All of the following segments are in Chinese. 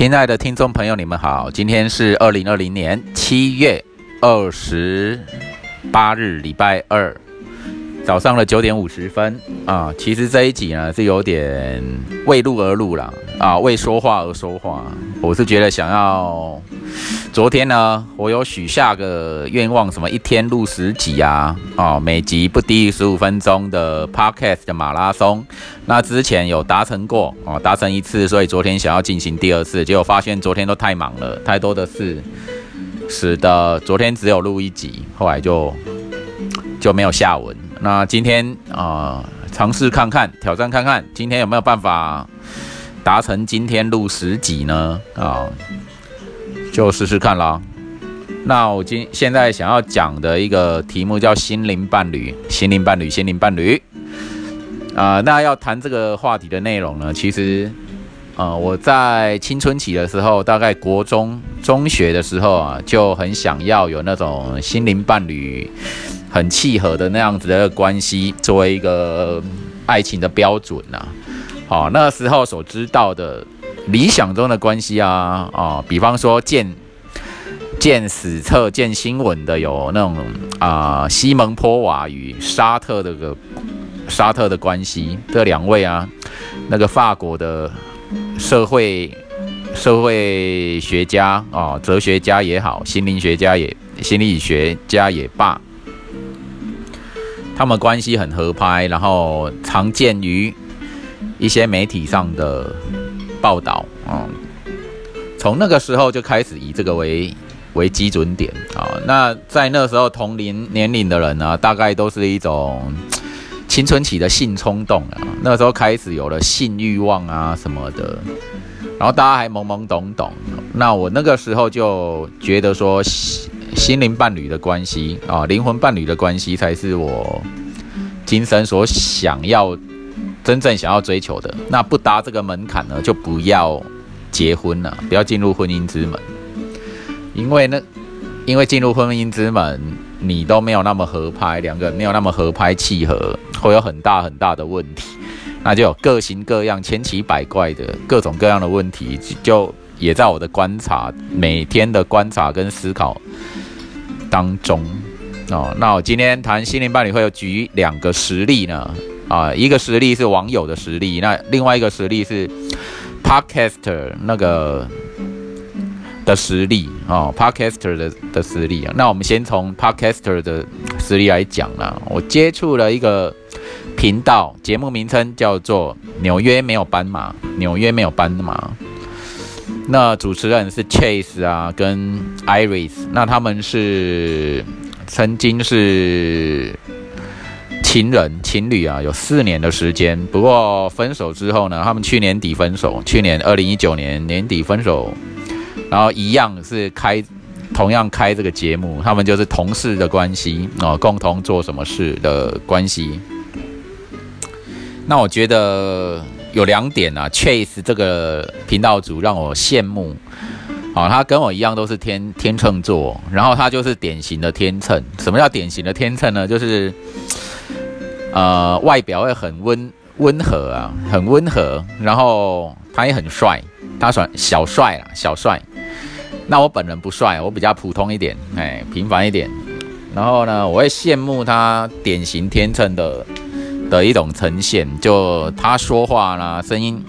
亲爱的听众朋友，你们好，今天是二零二零年七月二十八日，礼拜二。早上的九点五十分啊。其实这一集呢是有点为录而录了啊，为说话而说话。我是觉得想要。昨天呢，我有许下个愿望，什么一天录十集啊，哦，每集不低于十五分钟的 podcast 的马拉松。那之前有达成过，哦，达成一次，所以昨天想要进行第二次，结果发现昨天都太忙了，太多的事，使得昨天只有录一集，后来就就没有下文。那今天啊，尝试看看，挑战看看，今天有没有办法达成今天录十集呢？啊？就试试看啦。那我今现在想要讲的一个题目叫“心灵伴侣”，心灵伴侣，心灵伴侣。啊，那要谈这个话题的内容呢，其实，呃，我在青春期的时候，大概国中、中学的时候啊，就很想要有那种心灵伴侣，很契合的那样子的关系，作为一个爱情的标准呐。好，那时候所知道的。理想中的关系啊啊，比方说见见史册、见新闻的有那种啊，西蒙波娃与沙特的个沙特的关系，这两位啊，那个法国的社会社会学家啊，哲学家也好，心灵学家也心理学家也罢，他们关系很合拍，然后常见于一些媒体上的。报道啊，从那个时候就开始以这个为为基准点啊。那在那时候同龄年龄的人呢，大概都是一种青春期的性冲动啊。那时候开始有了性欲望啊什么的，然后大家还懵懵懂懂。那我那个时候就觉得说，心灵伴侣的关系啊，灵魂伴侣的关系才是我今生所想要。真正想要追求的，那不搭这个门槛呢，就不要结婚了，不要进入婚姻之门。因为呢，因为进入婚姻之门，你都没有那么合拍，两个人没有那么合拍契合，会有很大很大的问题。那就有各型各样、千奇百怪的各种各样的问题，就也在我的观察、每天的观察跟思考当中哦。那我今天谈心灵伴侣，会有举两个实例呢。啊，一个实例是网友的实力，那另外一个实例是 podcaster 那个的实力哦，podcaster 的的实力啊。那我们先从 podcaster 的实力来讲啦。我接触了一个频道，节目名称叫做《纽约没有斑马》，纽约没有斑马。那主持人是 Chase 啊，跟 Iris，那他们是曾经是。情人情侣啊，有四年的时间。不过分手之后呢，他们去年底分手，去年二零一九年年底分手，然后一样是开，同样开这个节目，他们就是同事的关系哦，共同做什么事的关系。那我觉得有两点啊，Chase 这个频道主让我羡慕，哦，他跟我一样都是天天秤座，然后他就是典型的天秤。什么叫典型的天秤呢？就是。呃，外表会很温温和啊，很温和，然后他也很帅，他算小帅啦，小帅。那我本人不帅，我比较普通一点，哎，平凡一点。然后呢，我会羡慕他典型天秤的的一种呈现，就他说话啦，声音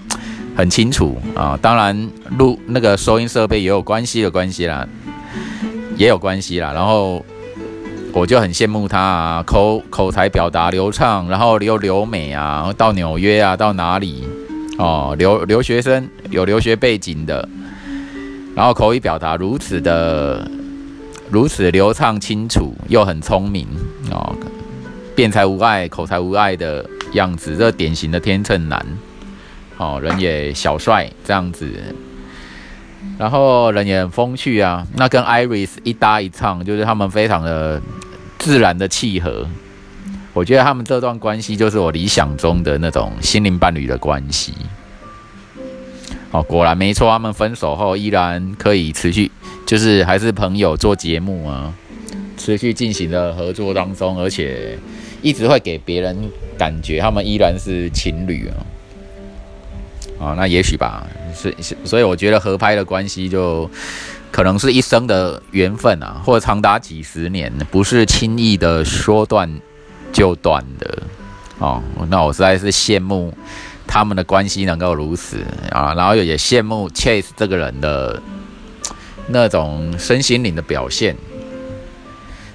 很清楚啊。当然录那个收音设备也有关系的关系啦，也有关系啦。然后。我就很羡慕他啊，口口才表达流畅，然后又留美啊，到纽约啊，到哪里哦，留留学生有留学背景的，然后口语表达如此的如此流畅清楚，又很聪明哦，辩才无碍，口才无碍的样子，这典型的天秤男哦，人也小帅这样子，然后人也很风趣啊，那跟 Iris 一搭一唱，就是他们非常的。自然的契合，我觉得他们这段关系就是我理想中的那种心灵伴侣的关系。哦，果然没错，他们分手后依然可以持续，就是还是朋友做节目啊，持续进行的合作当中，而且一直会给别人感觉他们依然是情侣啊。啊，那也许吧，所以所以我觉得合拍的关系就可能是一生的缘分啊，或长达几十年，不是轻易的说断就断的哦。那我实在是羡慕他们的关系能够如此啊，然后也羡慕 Chase 这个人的那种身心灵的表现，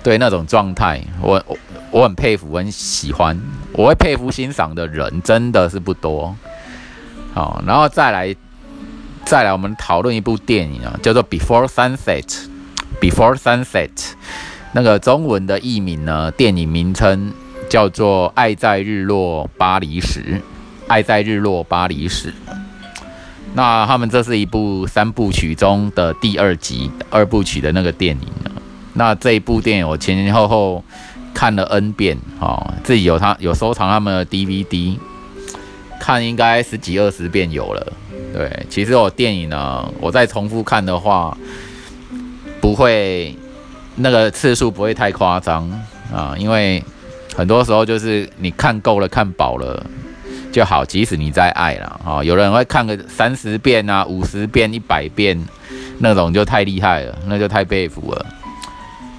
对那种状态，我我我很佩服，我很喜欢，我会佩服欣赏的人真的是不多。好，然后再来，再来，我们讨论一部电影啊，叫做《Before Sunset》。Before Sunset，那个中文的译名呢，电影名称叫做《爱在日落巴黎时》。爱在日落巴黎时。那他们这是一部三部曲中的第二集，二部曲的那个电影。那这一部电影我前前后后看了 N 遍，哦，自己有他有收藏他们的 DVD。看应该十几二十遍有了，对，其实我电影呢，我再重复看的话，不会那个次数不会太夸张啊，因为很多时候就是你看够了、看饱了就好，即使你再爱了啊，有人会看个三十遍啊、五十遍、一百遍那种就太厉害了，那就太佩服了。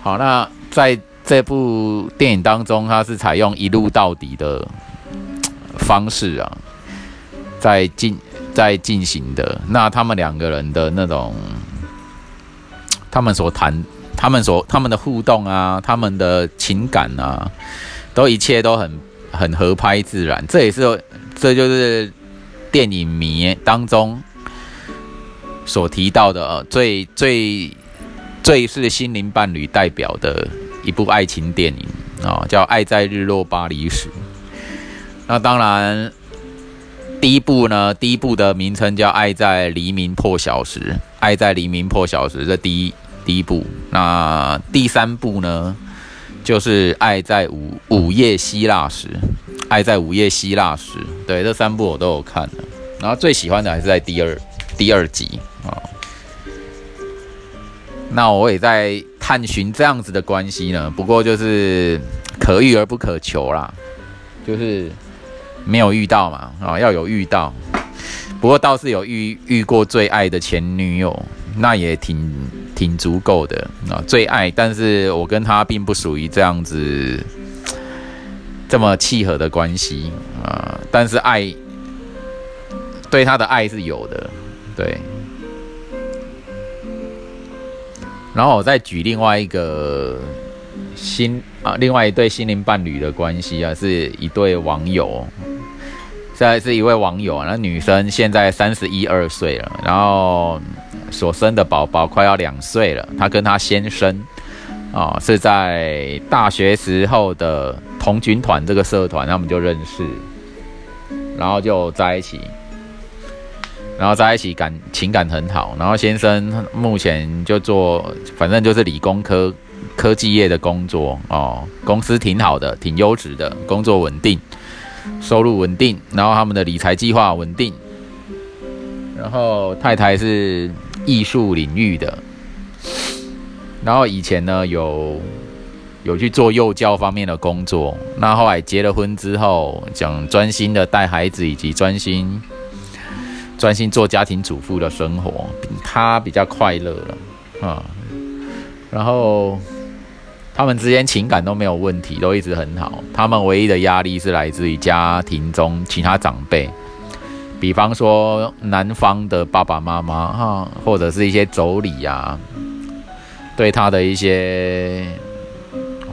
好，那在这部电影当中，它是采用一路到底的方式啊。在进在进行的那他们两个人的那种，他们所谈，他们所他们的互动啊，他们的情感啊，都一切都很很合拍自然。这也是这就是电影迷当中所提到的最最最是心灵伴侣代表的一部爱情电影啊，叫《爱在日落巴黎时》。那当然。第一部呢，第一部的名称叫《爱在黎明破晓时》，《爱在黎明破晓时》这第一第一部。那第三部呢，就是《爱在午午夜希腊时》，《爱在午夜希腊时》。对，这三部我都有看的。然后最喜欢的还是在第二第二集啊。那我也在探寻这样子的关系呢，不过就是可遇而不可求啦，就是。没有遇到嘛？啊，要有遇到。不过倒是有遇遇过最爱的前女友，那也挺挺足够的啊。最爱，但是我跟他并不属于这样子这么契合的关系啊。但是爱，对他的爱是有的，对。然后我再举另外一个心啊，另外一对心灵伴侣的关系啊，是一对网友。现在是一位网友，那女生现在三十一二岁了，然后所生的宝宝快要两岁了。她跟她先生啊是在大学时候的童军团这个社团，他们就认识，然后就在一起，然后在一起感情感很好。然后先生目前就做，反正就是理工科科技业的工作哦，公司挺好的，挺优质的，工作稳定。收入稳定，然后他们的理财计划稳定，然后太太是艺术领域的，然后以前呢有有去做幼教方面的工作，那后来结了婚之后，想专心的带孩子，以及专心专心做家庭主妇的生活，他比较快乐了啊，然后。他们之间情感都没有问题，都一直很好。他们唯一的压力是来自于家庭中其他长辈，比方说男方的爸爸妈妈哈，或者是一些妯娌呀，对他的一些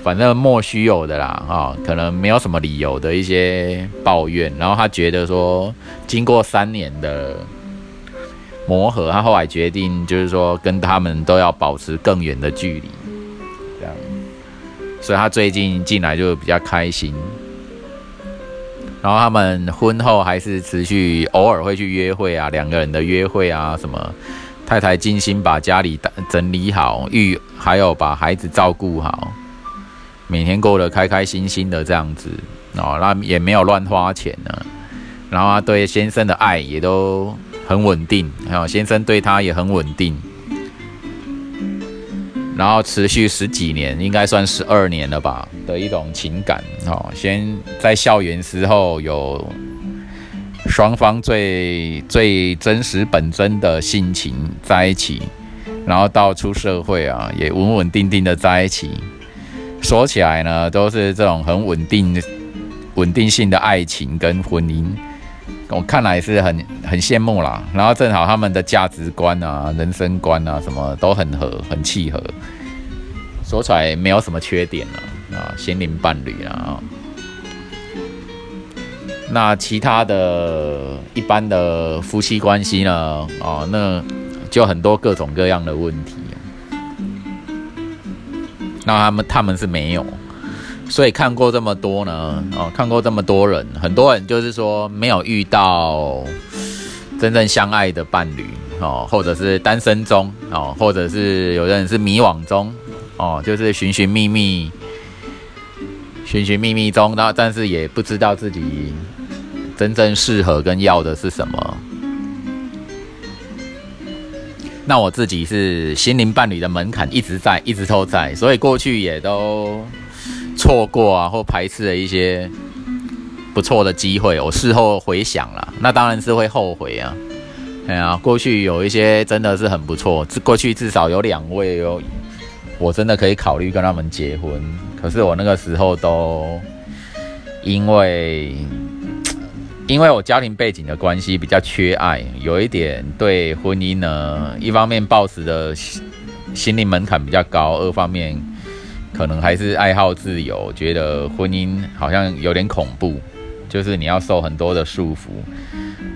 反正莫须有的啦哈，可能没有什么理由的一些抱怨。然后他觉得说，经过三年的磨合，他后来决定就是说，跟他们都要保持更远的距离。这样所以他最近进来就比较开心，然后他们婚后还是持续偶尔会去约会啊，两个人的约会啊，什么太太精心把家里整理好，育还有把孩子照顾好，每天过得开开心心的这样子哦，那也没有乱花钱呢，然后他对先生的爱也都很稳定，还有先生对他也很稳定。然后持续十几年，应该算十二年了吧的一种情感。哦，先在校园时候有双方最最真实本真的性情在一起，然后到出社会啊，也稳稳定定的在一起。说起来呢，都是这种很稳定、稳定性的爱情跟婚姻，我看来是很很羡慕啦。然后正好他们的价值观啊、人生观啊，什么都很合、很契合，说出来没有什么缺点了啊，心灵伴侣啊。那其他的一般的夫妻关系呢？哦，那就很多各种各样的问题。那他们他们是没有，所以看过这么多呢，哦，看过这么多人，很多人就是说没有遇到真正相爱的伴侣哦，或者是单身中哦，或者是有的人是迷惘中哦，就是寻寻觅觅，寻寻觅觅中，那但是也不知道自己真正适合跟要的是什么。那我自己是心灵伴侣的门槛一直在，一直都在，所以过去也都错过啊，或排斥了一些不错的机会。我事后回想了，那当然是会后悔啊。哎呀，过去有一些真的是很不错，过去至少有两位哦，我真的可以考虑跟他们结婚。可是我那个时候都因为。因为我家庭背景的关系比较缺爱，有一点对婚姻呢，一方面抱持的心灵门槛比较高，二方面可能还是爱好自由，觉得婚姻好像有点恐怖，就是你要受很多的束缚。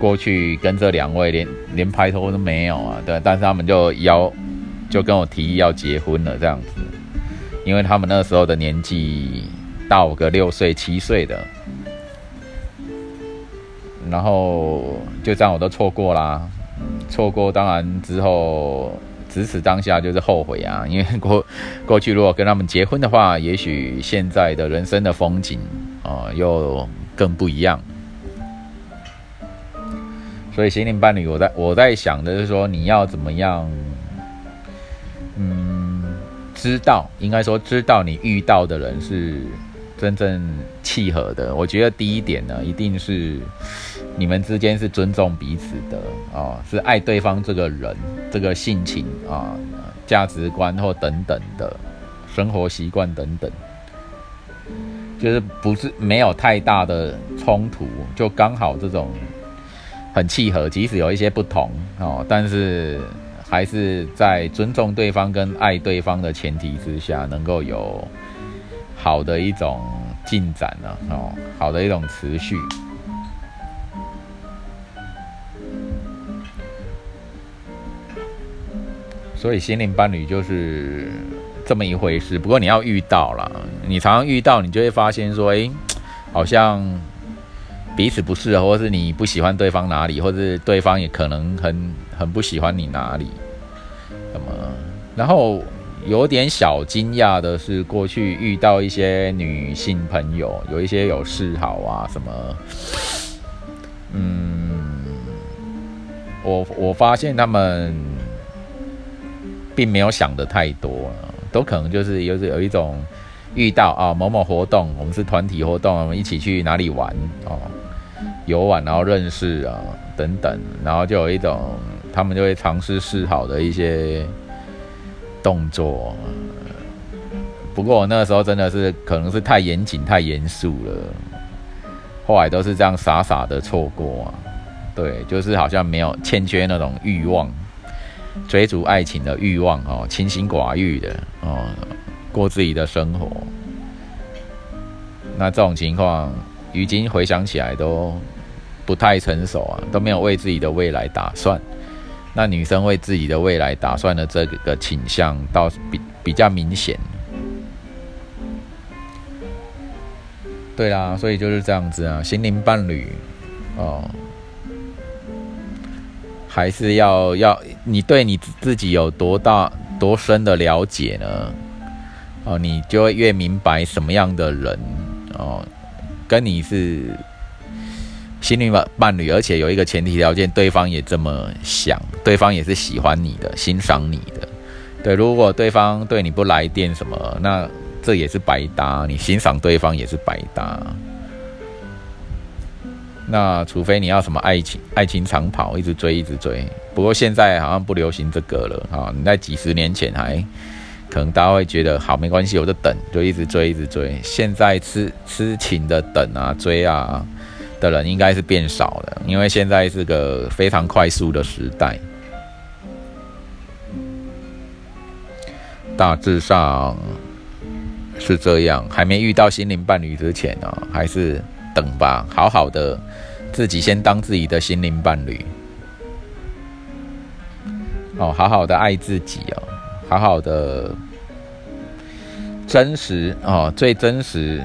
过去跟这两位连连拍拖都没有啊，对，但是他们就邀就跟我提议要结婚了这样子，因为他们那时候的年纪大我个六岁七岁的。然后就这样，我都错过啦，错过当然之后，只此当下就是后悔啊，因为过过去如果跟他们结婚的话，也许现在的人生的风景啊又更不一样。所以心灵伴侣，我在我在想的是说，你要怎么样，嗯，知道应该说知道你遇到的人是真正契合的。我觉得第一点呢，一定是。你们之间是尊重彼此的啊，是爱对方这个人，这个性情啊，价值观或等等的生活习惯等等，就是不是没有太大的冲突，就刚好这种很契合，即使有一些不同哦，但是还是在尊重对方跟爱对方的前提之下，能够有好的一种进展呢，哦，好的一种持续。所以心灵伴侣就是这么一回事。不过你要遇到了，你常常遇到，你就会发现说，哎，好像彼此不适合，或是你不喜欢对方哪里，或是对方也可能很很不喜欢你哪里。那么，然后有点小惊讶的是，过去遇到一些女性朋友，有一些有示好啊什么，嗯，我我发现他们。并没有想的太多，都可能就是有有一种遇到啊某某活动，我们是团体活动，我们一起去哪里玩哦，游玩然后认识啊等等，然后就有一种他们就会尝试示好的一些动作。不过我那时候真的是可能是太严谨太严肃了，后来都是这样傻傻的错过啊，对，就是好像没有欠缺那种欲望。追逐爱情的欲望哦，清心寡欲的哦，过自己的生活。那这种情况，如今回想起来都不太成熟啊，都没有为自己的未来打算。那女生为自己的未来打算的这个倾向，倒是比比较明显。对啦，所以就是这样子啊，心灵伴侣哦。还是要要你对你自己有多大多深的了解呢？哦，你就会越明白什么样的人哦，跟你是心灵伴伴侣，而且有一个前提条件，对方也这么想，对方也是喜欢你的，欣赏你的。对，如果对方对你不来电什么，那这也是白搭，你欣赏对方也是白搭。那除非你要什么爱情爱情长跑，一直追一直追。不过现在好像不流行这个了啊！你在几十年前还可能大家会觉得好没关系，我就等，就一直追一直追。现在痴痴情的等啊追啊的人应该是变少了，因为现在是个非常快速的时代。大致上是这样，还没遇到心灵伴侣之前呢，还是等吧，好好的自己先当自己的心灵伴侣。哦，好好的爱自己哦，好好的真实哦，最真实，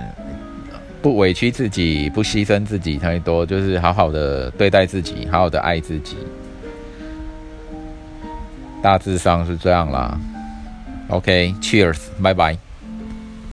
不委屈自己，不牺牲自己太多，就是好好的对待自己，好好的爱自己。大致上是这样啦。OK，Cheers，拜拜。